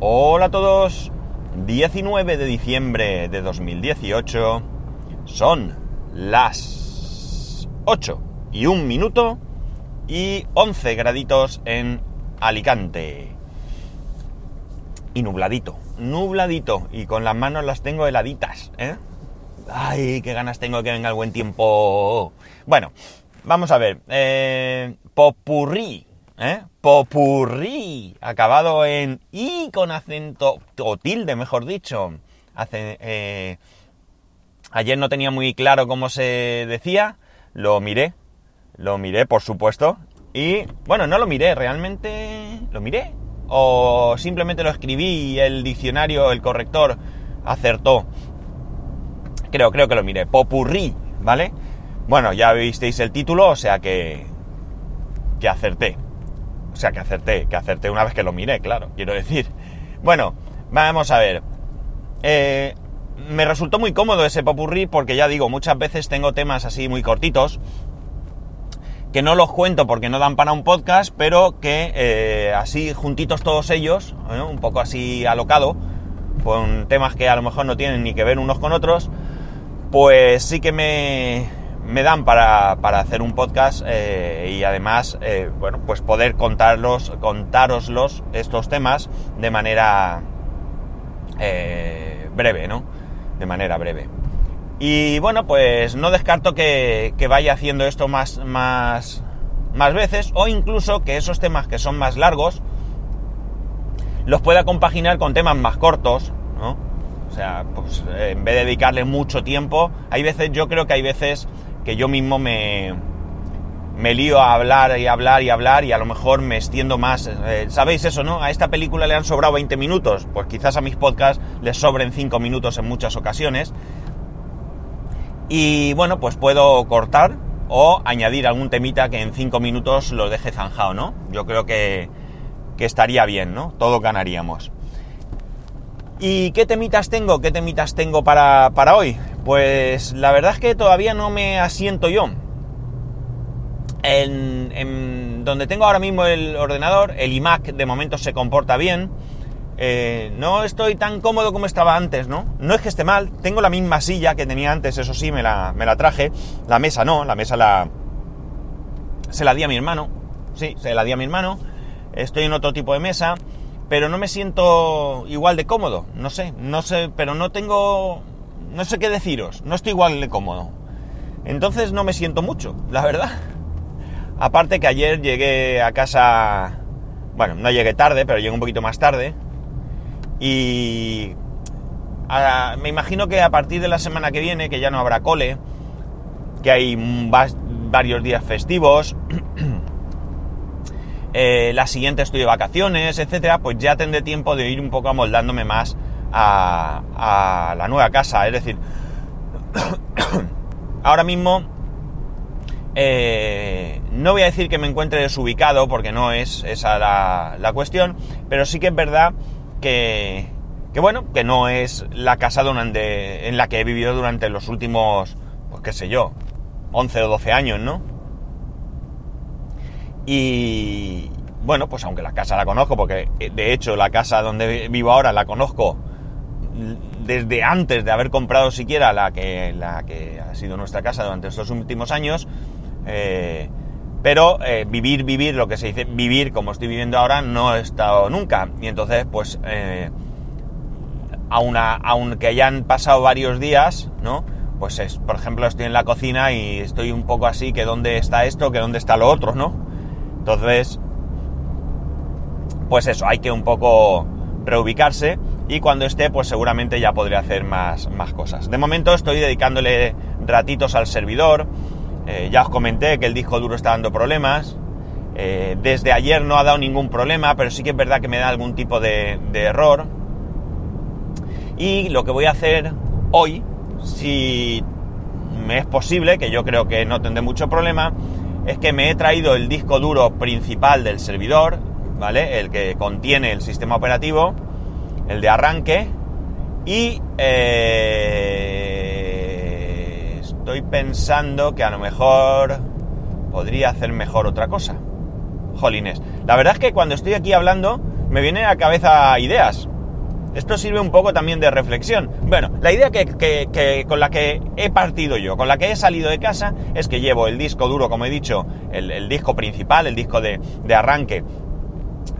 Hola a todos. 19 de diciembre de 2018. Son las 8 y un minuto y 11 graditos en Alicante. Y nubladito, nubladito. Y con las manos las tengo heladitas, ¿eh? Ay, qué ganas tengo de que venga el buen tiempo. Bueno, vamos a ver. Eh, popurrí, ¿eh? Popurrí, acabado en i con acento, o tilde, mejor dicho. Eh, ayer no tenía muy claro cómo se decía, lo miré, lo miré, por supuesto, y bueno, no lo miré, realmente lo miré, o simplemente lo escribí y el diccionario, el corrector, acertó. Creo, creo que lo miré. Popurrí, ¿vale? Bueno, ya visteis el título, o sea que. que acerté. O sea que acerté, que acerté una vez que lo miré, claro, quiero decir. Bueno, vamos a ver. Eh, me resultó muy cómodo ese popurrí porque ya digo, muchas veces tengo temas así muy cortitos que no los cuento porque no dan para un podcast, pero que eh, así juntitos todos ellos, un poco así alocado, con temas que a lo mejor no tienen ni que ver unos con otros, pues sí que me, me dan para, para, hacer un podcast eh, y además, eh, bueno, pues poder contarlos, contároslos estos temas de manera eh, breve, ¿no? De manera breve. Y bueno, pues no descarto que, que vaya haciendo esto más, más, más veces o incluso que esos temas que son más largos los pueda compaginar con temas más cortos, ¿no? O sea, pues en vez de dedicarle mucho tiempo, hay veces, yo creo que hay veces que yo mismo me, me lío a hablar y hablar y hablar y a lo mejor me extiendo más. Eh, ¿Sabéis eso, no? A esta película le han sobrado 20 minutos, pues quizás a mis podcasts les sobren 5 minutos en muchas ocasiones. Y bueno, pues puedo cortar o añadir algún temita que en 5 minutos lo deje zanjado, ¿no? Yo creo que, que estaría bien, ¿no? Todos ganaríamos. ¿Y qué temitas tengo? ¿Qué temitas tengo para, para hoy? Pues la verdad es que todavía no me asiento yo. En, donde tengo ahora mismo el ordenador, el iMac de momento se comporta bien. Eh, no estoy tan cómodo como estaba antes, ¿no? No es que esté mal, tengo la misma silla que tenía antes, eso sí, me la, me la traje. La mesa no, la mesa la... Se la di a mi hermano. Sí, se la di a mi hermano. Estoy en otro tipo de mesa pero no me siento igual de cómodo, no sé, no sé, pero no tengo, no sé qué deciros, no estoy igual de cómodo. Entonces no me siento mucho, la verdad. Aparte que ayer llegué a casa, bueno, no llegué tarde, pero llegué un poquito más tarde. Y me imagino que a partir de la semana que viene, que ya no habrá cole, que hay varios días festivos, eh, la siguiente estoy de vacaciones, etcétera, pues ya tendré tiempo de ir un poco amoldándome más a, la nueva casa. Es decir, ahora mismo eh, no voy a decir que me encuentre desubicado, porque no es esa la, cuestión, pero sí que es verdad que, que, bueno, que no es la casa en la que he vivido durante los últimos, pues qué sé yo, 11 o 12 años, ¿no? Y bueno, pues aunque la casa la conozco, porque de hecho la casa donde vivo ahora la conozco desde antes de haber comprado siquiera la que, la que ha sido nuestra casa durante estos últimos años, eh, pero eh, vivir, vivir, lo que se dice vivir como estoy viviendo ahora, no he estado nunca. Y entonces, pues, eh, aunque hayan pasado varios días, ¿no? Pues es, por ejemplo, estoy en la cocina y estoy un poco así, que dónde está esto, que dónde está lo otro, ¿no? Entonces, pues eso, hay que un poco reubicarse y cuando esté, pues seguramente ya podré hacer más, más cosas. De momento estoy dedicándole ratitos al servidor. Eh, ya os comenté que el disco duro está dando problemas. Eh, desde ayer no ha dado ningún problema, pero sí que es verdad que me da algún tipo de, de error. Y lo que voy a hacer hoy, si me es posible, que yo creo que no tendré mucho problema, es que me he traído el disco duro principal del servidor, ¿vale? El que contiene el sistema operativo, el de arranque, y eh, estoy pensando que a lo mejor podría hacer mejor otra cosa. Jolines. La verdad es que cuando estoy aquí hablando, me vienen a la cabeza ideas. Esto sirve un poco también de reflexión. Bueno, la idea que, con la que he partido yo, con la que he salido de casa, es que llevo el disco duro, como he dicho, el, disco principal, el disco de, de, arranque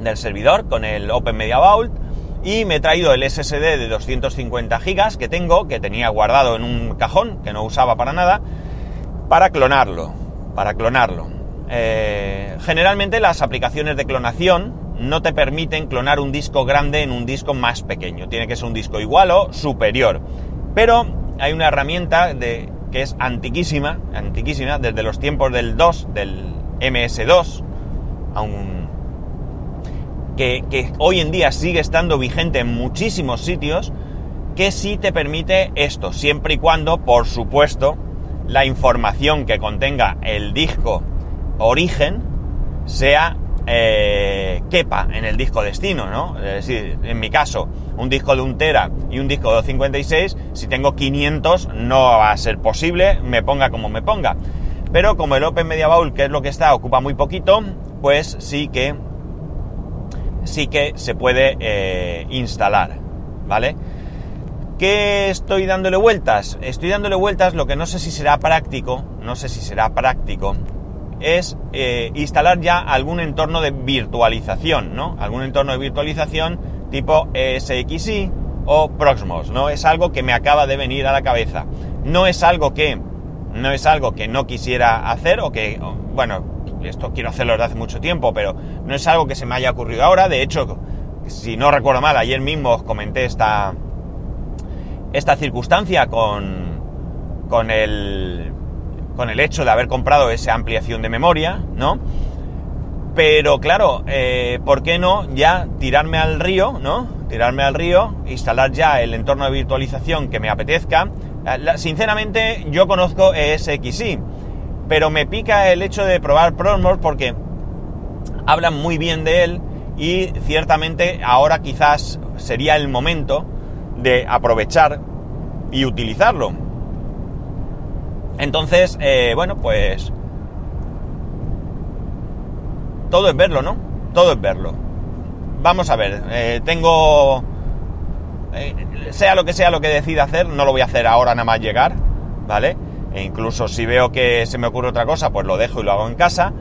del servidor con el Open Media Vault, y me he traído el SSD de 250 GB que tengo, que tenía guardado en un cajón, que no usaba para nada, para clonarlo. Para clonarlo. Eh, generalmente las aplicaciones de clonación no te permiten clonar un disco grande en un disco más pequeño. Tiene que ser un disco igual o superior. Pero hay una herramienta de, que es antiquísima, antiquísima, desde los tiempos del 2, del MS2, que, hoy en día sigue estando vigente en muchísimos sitios, que sí te permite esto, siempre y cuando, por supuesto, la información que contenga el disco origen sea eh, quepa en el disco destino, ¿no? Es decir, en mi caso, un disco de un tera y un disco de 256, si tengo 500 no va a ser posible, me ponga como me ponga. Pero como el Open Media Bowl, que es lo que está, ocupa muy poquito, pues sí que sí que se puede eh, instalar, ¿vale? ¿Qué estoy dándole vueltas? Estoy dándole vueltas, lo que no sé si será práctico, no sé si será práctico, es eh, instalar ya algún entorno de virtualización, ¿no? Algún entorno de virtualización tipo SXI o Proxmos, ¿no? Es algo que me acaba de venir a la cabeza. No es algo que no es algo que no quisiera hacer o que, bueno, esto quiero hacerlo desde hace mucho tiempo, pero no es algo que se me haya ocurrido ahora. De hecho, si no recuerdo mal, ayer mismo os comenté esta, esta circunstancia con, con el con el hecho de haber comprado esa ampliación de memoria, ¿no? Pero claro, eh, ¿por qué no ya tirarme al río, ¿no? Tirarme al río, instalar ya el entorno de virtualización que me apetezca. Sinceramente, yo conozco ESXi, pero me pica el hecho de probar Promos porque hablan muy bien de él y ciertamente ahora quizás sería el momento de aprovechar y utilizarlo. Entonces, eh, bueno, pues... Todo es verlo, ¿no? Todo es verlo. Vamos a ver, eh, tengo... Eh, sea lo que sea lo que decida hacer, no lo voy a hacer ahora nada más llegar, ¿vale? E incluso si veo que se me ocurre otra cosa, pues lo dejo y lo hago en casa.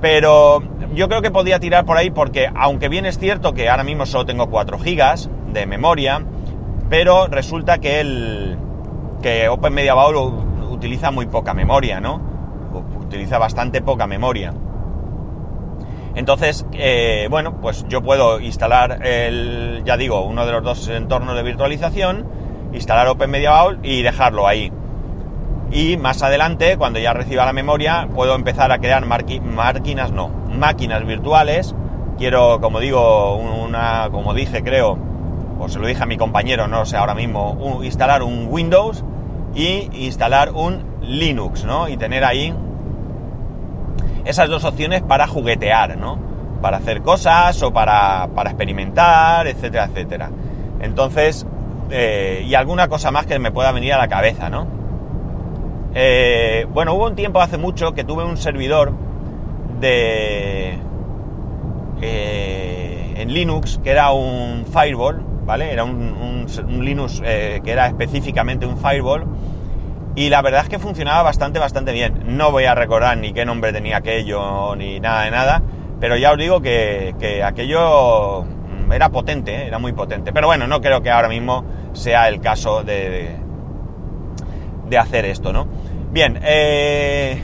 Pero yo creo que podía tirar por ahí porque, aunque bien es cierto que ahora mismo solo tengo 4 GB de memoria, pero resulta que el que Open Media utiliza muy poca memoria, ¿no? Utiliza bastante poca memoria. Entonces, eh, bueno, pues yo puedo instalar el, ya digo, uno de los dos entornos de virtualización, instalar OpenMediaVault y dejarlo ahí. Y más adelante, cuando ya reciba la memoria, puedo empezar a crear máquinas, no, máquinas virtuales. Quiero, como digo, una, como dije, creo, o se lo dije a mi compañero, no sé ahora mismo, instalar un Windows y instalar un Linux, ¿no? Y tener ahí esas dos opciones para juguetear, ¿no? Para hacer cosas o para, experimentar, etcétera, etcétera. Entonces, eh, y alguna cosa más que me pueda venir a la cabeza, ¿no? Eh, bueno, hubo un tiempo hace mucho que tuve un servidor de... Eh, en Linux, que era un firewall, ¿vale? Era un, Linux que era específicamente un firewall y la verdad es que funcionaba bastante, bastante bien. No voy a recordar ni qué nombre tenía aquello, ni nada de nada, pero ya os digo que, aquello era potente, ¿eh? era muy potente. Pero bueno, no creo que ahora mismo sea el caso de, de, hacer esto, ¿no? Bien, eh,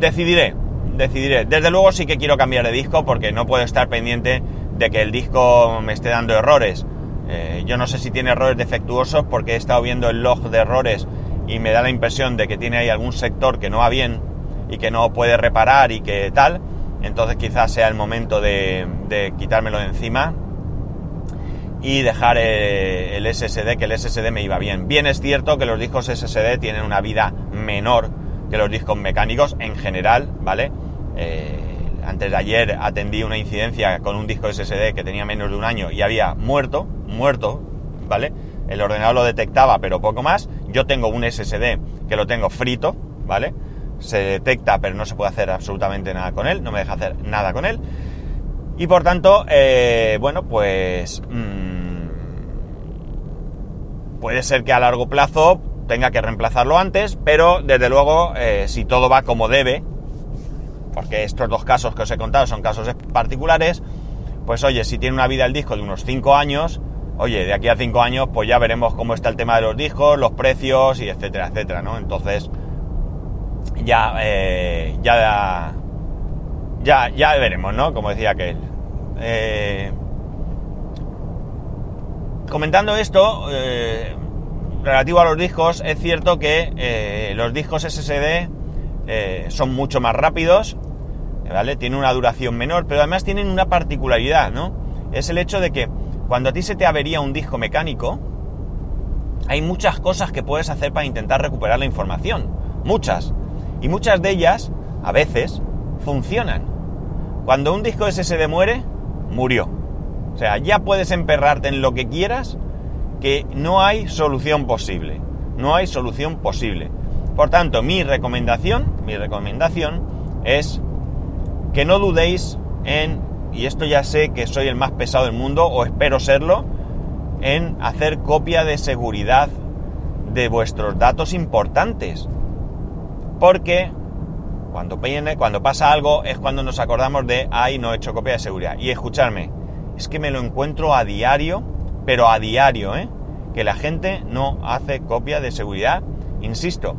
decidiré, decidiré. Desde luego sí que quiero cambiar de disco porque no puedo estar pendiente de que el disco me esté dando errores. Eh, yo no sé si tiene errores defectuosos porque he estado viendo el log de errores y me da la impresión de que tiene ahí algún sector que no va bien y que no puede reparar y que tal, entonces quizás sea el momento de, quitármelo de encima y dejar eh, el SSD, que el SSD me iba bien. Bien es cierto que los discos SSD tienen una vida menor que los discos mecánicos en general, ¿vale? Eh, antes de ayer atendí una incidencia con un disco SSD que tenía menos de un año y había muerto, muerto, ¿vale? El ordenador lo detectaba, pero poco más. Yo tengo un SSD que lo tengo frito, ¿vale? Se detecta, pero no se puede hacer absolutamente nada con él, no me deja hacer nada con él. Y por tanto, eh, bueno, pues mm, puede ser que a largo plazo tenga que reemplazarlo antes, pero desde luego, eh, si todo va como debe, porque estos dos casos que os he contado son casos particulares, pues oye, si tiene una vida el disco de unos 5 años, oye, de aquí a 5 años, pues ya veremos cómo está el tema de los discos, los precios y etcétera, etcétera, ¿no? Entonces, ya, eh, ya, ya, ya veremos, ¿no? Como decía aquel. Eh, comentando esto, eh, relativo a los discos, es cierto que los discos SSD son mucho más rápidos, ¿vale? Tienen una duración menor, pero además tienen una particularidad, ¿no? Es el hecho de que cuando a ti se te avería un disco mecánico, hay muchas cosas que puedes hacer para intentar recuperar la información. Muchas. Y muchas de ellas, a veces, funcionan. Cuando un disco SSD muere, murió. O sea, ya puedes emperrarte en lo que quieras, que no hay solución posible. No hay solución posible. Por tanto, mi recomendación, mi recomendación es que no dudéis en y esto ya sé que soy el más pesado del mundo, o espero serlo, en hacer copia de seguridad de vuestros datos importantes. Porque cuando, cuando pasa algo es cuando nos acordamos de, ay, no he hecho copia de seguridad. Y escucharme, es que me lo encuentro a diario, pero a diario, ¿eh? Que la gente no hace copia de seguridad, insisto,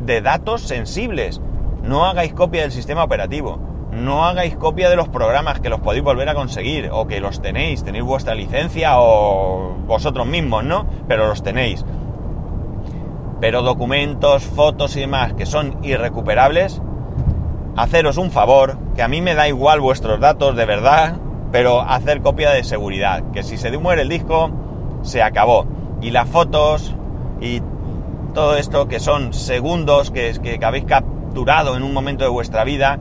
de datos sensibles. No hagáis copia del sistema operativo no hagáis copia de los programas que los podéis volver a conseguir o que los tenéis, tenéis vuestra licencia o vosotros mismos, ¿no? Pero los tenéis. Pero documentos, fotos y demás que son irrecuperables, haceros un favor, que a mí me da igual vuestros datos de verdad, pero hacer copia de seguridad, que si se muere el disco, se acabó. Y las fotos y todo esto que son segundos que, que habéis capturado en un momento de vuestra vida,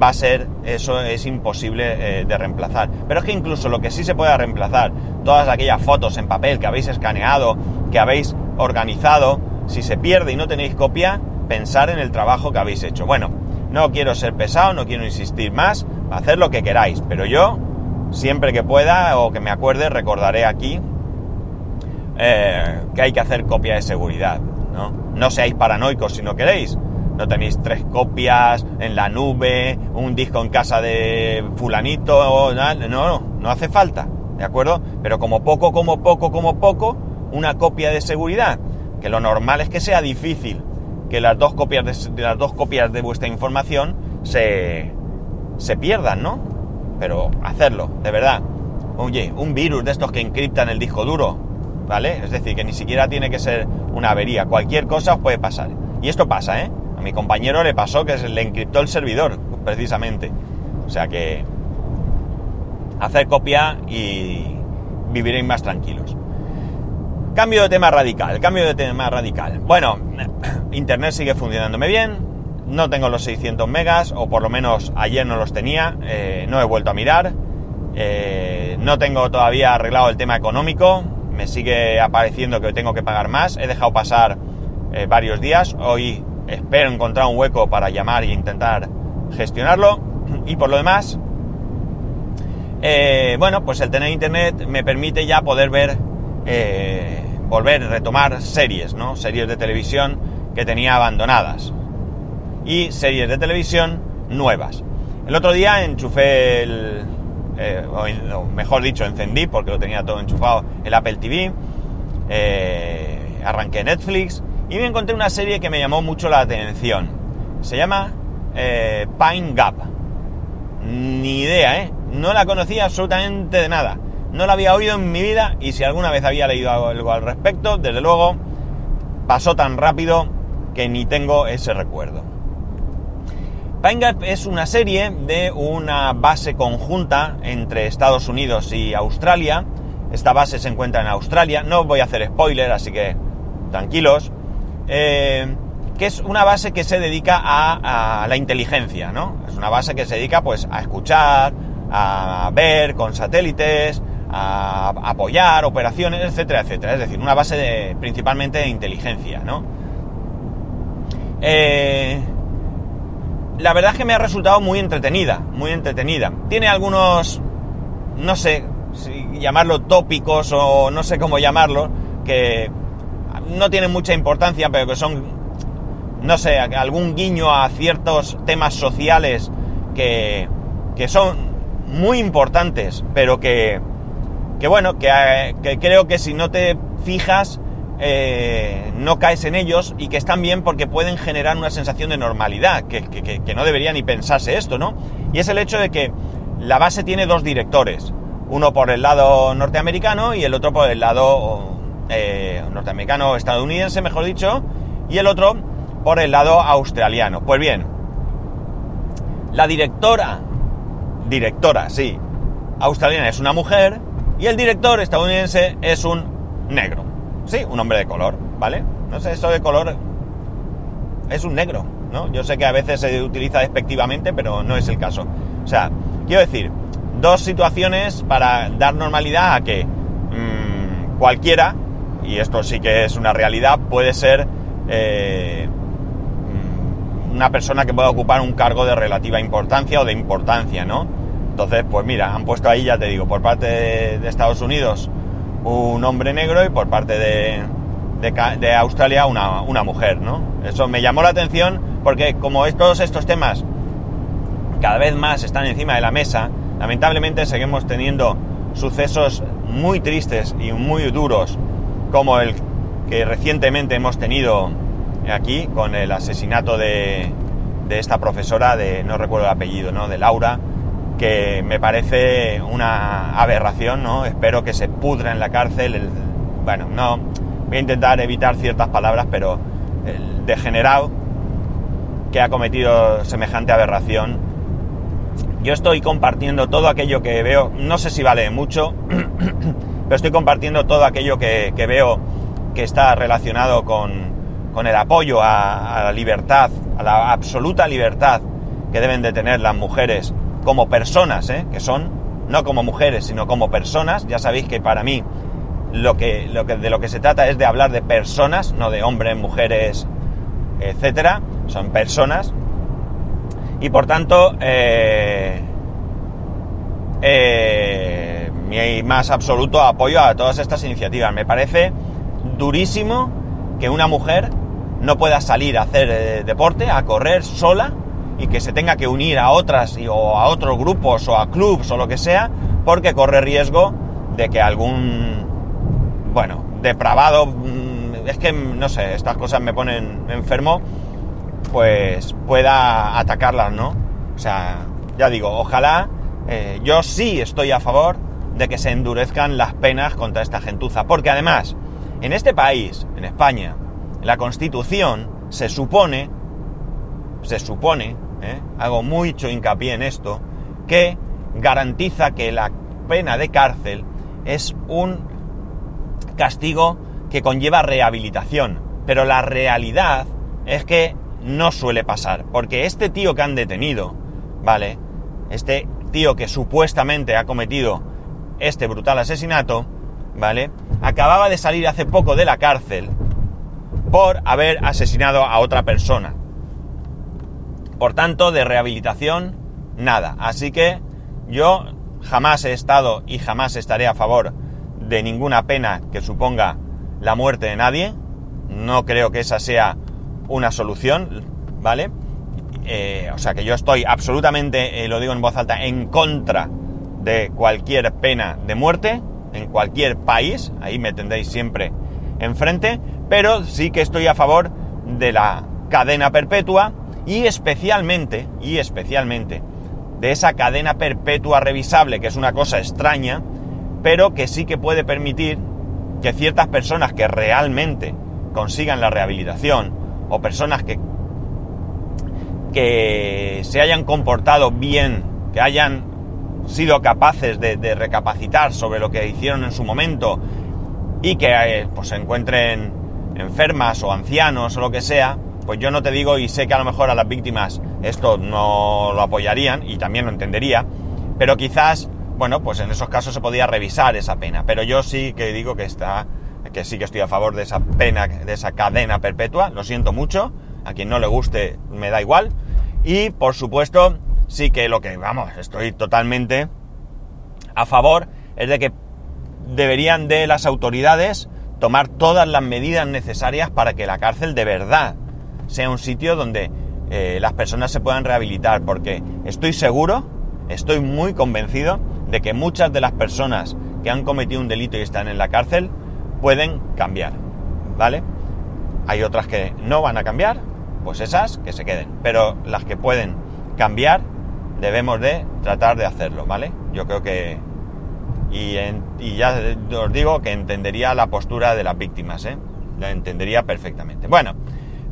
va a ser, eso es imposible eh, de reemplazar. Pero es que incluso lo que sí se puede reemplazar, todas aquellas fotos en papel que habéis escaneado, que habéis organizado, si se pierde y no tenéis copia, pensar en el trabajo que habéis hecho. Bueno, no quiero ser pesado, no quiero insistir más, hacer lo que queráis, pero yo, siempre que pueda o que me acuerde, recordaré aquí eh, que hay que hacer copia de seguridad. ¿no? no seáis paranoicos si no queréis, no tenéis tres copias en la nube, un disco en casa de fulanito, no, no, no hace falta, ¿de acuerdo? Pero como poco, como poco, como poco, una copia de seguridad, que lo normal es que sea difícil que las dos copias de, las dos copias de vuestra información se, se pierdan, ¿no? Pero hacerlo, de verdad. Oye, un virus de estos que encriptan el disco duro, ¿vale? Es decir, que ni siquiera tiene que ser una avería, cualquier cosa os puede pasar. Y esto pasa, ¿eh? mi compañero le pasó que se le encriptó el servidor, precisamente. O sea que hacer copia y viviréis más tranquilos. Cambio de tema radical, cambio de tema radical. Bueno, Internet sigue funcionándome bien, no tengo los 600 megas, o por lo menos ayer no los tenía, eh, no he vuelto a mirar, eh, no tengo todavía arreglado el tema económico, me sigue apareciendo que tengo que pagar más, he dejado pasar eh, varios días, hoy espero encontrar un hueco para llamar e intentar gestionarlo. Y por lo demás, bueno, pues el tener internet me permite ya poder ver, volver, retomar series, ¿no? Series de televisión que tenía abandonadas. Y series de televisión nuevas. El otro día enchufé el, eh, o, mejor dicho, encendí, porque lo tenía todo enchufado, el Apple TV, arranqué Netflix y me encontré una serie que me llamó mucho la atención. Se llama eh, Pine Gap. Ni idea, ¿eh? No la conocía absolutamente de nada. No la había oído en mi vida y si alguna vez había leído algo al respecto, desde luego pasó tan rápido que ni tengo ese recuerdo. Pine Gap es una serie de una base conjunta entre Estados Unidos y Australia. Esta base se encuentra en Australia. No voy a hacer spoiler, así que tranquilos. Eh, que es una base que se dedica a, la inteligencia, ¿no? Es una base que se dedica pues a escuchar, a ver con satélites, a apoyar operaciones, etcétera, etcétera. Es decir, una base de, principalmente de inteligencia, ¿no? Eh, la verdad es que me ha resultado muy entretenida, muy entretenida. Tiene algunos no sé si llamarlo tópicos o no sé cómo llamarlo, que no tienen mucha importancia, pero que son, no sé, algún guiño a ciertos temas sociales que, que son muy importantes, pero que, que bueno, que, que creo que si no te fijas, eh, no caes en ellos y que están bien porque pueden generar una sensación de normalidad, que, no debería ni pensarse esto, ¿no? Y es el hecho de que la base tiene dos directores, uno por el lado norteamericano y el otro por el lado eh, norteamericano estadounidense, mejor dicho, y el otro por el lado australiano. Pues bien, la directora, directora, sí, australiana es una mujer y el director estadounidense es un negro. Sí, un hombre de color, ¿vale? No sé, eso de color es un negro, ¿no? Yo sé que a veces se utiliza despectivamente, pero no es el caso. O sea, quiero decir, dos situaciones para dar normalidad a que mmm, cualquiera, y esto sí que es una realidad, puede ser eh, mm, una persona que pueda ocupar un cargo de relativa importancia o de importancia, ¿no? Entonces, pues mira, han puesto ahí, ya te digo, por parte de Estados Unidos un hombre negro y por parte de, de, Australia una, una, mujer, ¿no? Eso me llamó la atención porque como todos estos temas cada vez más están encima de la mesa, lamentablemente seguimos teniendo sucesos muy tristes y muy duros como el que recientemente hemos tenido aquí con el asesinato de, de esta profesora de, no recuerdo el apellido, ¿no? De Laura, que me parece una aberración, ¿no? Espero que se pudra en la cárcel. bueno, no voy a intentar evitar ciertas palabras, pero el degenerado que ha cometido semejante aberración. Yo estoy compartiendo todo aquello que veo, no sé si vale mucho, pero estoy compartiendo todo aquello que, veo que está relacionado con, el apoyo a, la libertad, a la absoluta libertad que deben de tener las mujeres como personas, ¿eh? que son, no como mujeres, sino como personas. Ya sabéis que para mí lo que, lo que, de lo que se trata es de hablar de personas, no de hombres, mujeres, etcétera. Son personas. Y por tanto, eh, eh, mi más absoluto apoyo a todas estas iniciativas. Me parece durísimo que una mujer no pueda salir a hacer deporte, a correr sola, y que se tenga que unir a otras o a otros grupos o a clubs o lo que sea, porque corre riesgo de que algún, bueno, depravado, mm, es que no sé, estas cosas me ponen enfermo, pues pueda atacarlas, ¿no? O sea, ya digo, ojalá, eh, yo sí estoy a favor de que se endurezcan las penas contra esta gentuza, porque además, en este país, en España, la Constitución se supone, se supone ¿eh? hago mucho hincapié en esto, que garantiza que la pena de cárcel es un castigo que conlleva rehabilitación. Pero la realidad es que no suele pasar, porque este tío que han detenido, ¿vale? Este tío que supuestamente ha cometido este brutal asesinato, ¿vale? Acababa de salir hace poco de la cárcel por haber asesinado a otra persona. Por tanto, de rehabilitación, nada. Así que yo jamás he estado y jamás estaré a favor de ninguna pena que suponga la muerte de nadie. No creo que esa sea una solución, ¿vale? Eh, o sea que yo estoy absolutamente, eh, lo digo en voz alta, en contra de cualquier pena de muerte en cualquier país. Ahí me tendréis siempre enfrente. Pero sí que estoy a favor de la cadena perpetua y especialmente, y especialmente, de esa cadena perpetua revisable, que es una cosa extraña, pero que sí que puede permitir que ciertas personas que realmente consigan la rehabilitación, o personas que, que se hayan comportado bien, que hayan sido capaces de, recapacitar sobre lo que hicieron en su momento y que eh, pues, se encuentren enfermas o ancianos o lo que sea, pues yo no te digo y sé que a lo mejor a las víctimas esto no lo apoyarían y también lo entendería, pero quizás, bueno, pues en esos casos se podía revisar esa pena. Pero yo sí que digo que está, que sí que estoy a favor de esa pena, de esa cadena perpetua, lo siento mucho, a quien no le guste me da igual. Y por supuesto, sí que lo que, vamos, estoy totalmente a favor es de que deberían de las autoridades tomar todas las medidas necesarias para que la cárcel de verdad sea un sitio donde eh, las personas se puedan rehabilitar, porque estoy seguro, estoy muy convencido de que muchas de las personas que han cometido un delito y están en la cárcel pueden cambiar, ¿vale? Hay otras que no van a cambiar, pues esas que se queden, pero las que pueden cambiar debemos de tratar de hacerlo, ¿vale? Yo creo que... Y, y ya os digo que entendería la postura de las víctimas, ¿eh? La entendería perfectamente. Bueno,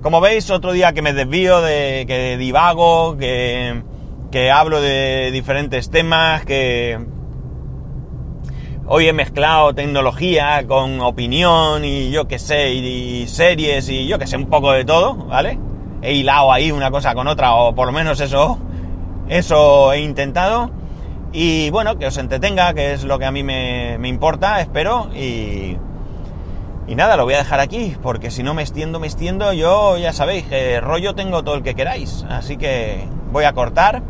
como veis, otro día que me desvío, de que divago, que, que hablo de diferentes temas, que hoy he mezclado tecnología con opinión y yo que sé, y, series y yo que sé, un poco de todo, ¿vale? He hilado ahí una cosa con otra, o por lo menos eso, eso he intentado. Y bueno, que os entretenga, que es lo que a mí me, me importa, espero, y y nada, lo voy a dejar aquí, porque si no me extiendo, me extiendo, yo ya sabéis que rollo tengo todo el que queráis. Así que voy a cortar.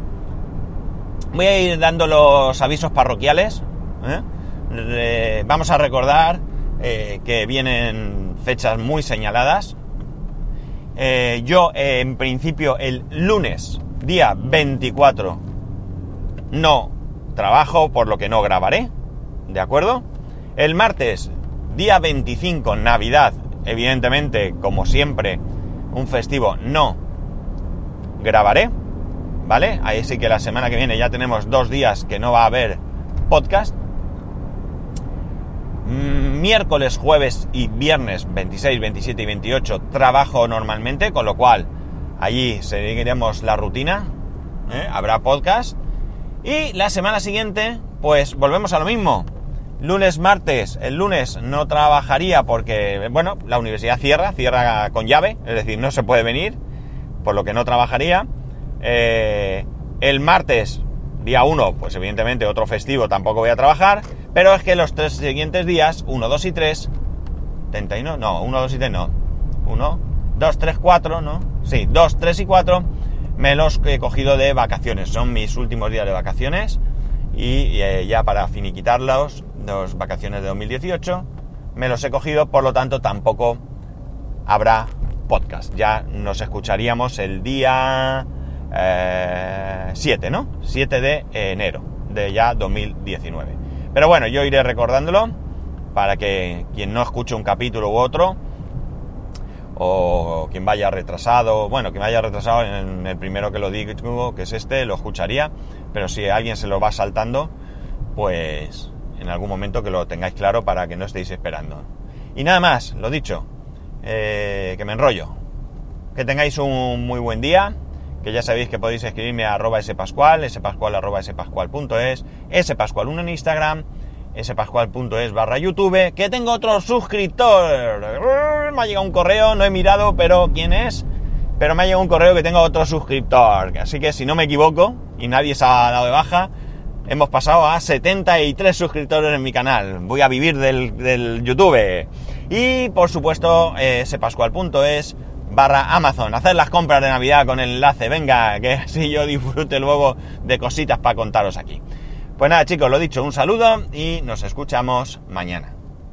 Voy a ir dando los avisos parroquiales. ¿eh? vamos a recordar eh, que vienen fechas muy señaladas. Eh, yo, en principio, el lunes, día 24, no trabajo, por lo que no grabaré. ¿De acuerdo? El martes, Día 25, Navidad, evidentemente, como siempre, un festivo, no grabaré, ¿vale? Ahí sí que la semana que viene ya tenemos dos días que no va a haber podcast. Mm, miércoles, jueves y viernes 26, 27 y 28 trabajo normalmente, con lo cual allí seguiremos la rutina, ¿eh? habrá podcast. Y la semana siguiente, pues volvemos a lo mismo. Lunes, martes, el lunes no trabajaría porque, bueno, la universidad cierra, cierra con llave, es decir, no se puede venir, por lo que no trabajaría. Eh, el martes, día 1, pues evidentemente otro festivo, tampoco voy a trabajar, pero es que los tres siguientes días, 1, 2 y 3, 31, no, 1, 2 y 3 no, 1, 2, 3, 4, ¿no? Sí, 2, 3 y 4 me los he cogido de vacaciones, son mis últimos días de vacaciones y eh, ya para finiquitarlos dos vacaciones de 2018, me los he cogido, por lo tanto tampoco habrá podcast. Ya nos escucharíamos el día 7, eh, ¿no? 7 de enero de ya 2019. Pero bueno, yo iré recordándolo para que quien no escuche un capítulo u otro, o quien vaya retrasado, bueno, quien vaya retrasado en el primero que lo digo, que es este, lo escucharía, pero si alguien se lo va saltando, pues en algún momento que lo tengáis claro para que no estéis esperando. Y nada más, lo dicho, eh, que me enrollo. Que tengáis un muy buen día, que ya sabéis que podéis escribirme a arroba spascual, spascual arroba spascual.es, spascual1 en Instagram, spascual.es barra YouTube, que tengo otro suscriptor. Me ha llegado un correo, no he mirado, pero ¿quién es? Pero me ha llegado un correo que tengo otro suscriptor. Así que si no me equivoco, y nadie se ha dado de baja, hemos pasado a 73 suscriptores en mi canal. Voy a vivir del, YouTube. Y por supuesto, eh, sepascual.es barra Amazon. Hacer las compras de Navidad con el enlace. Venga, que así yo disfrute luego de cositas para contaros aquí. Pues nada chicos, lo dicho, un saludo y nos escuchamos mañana.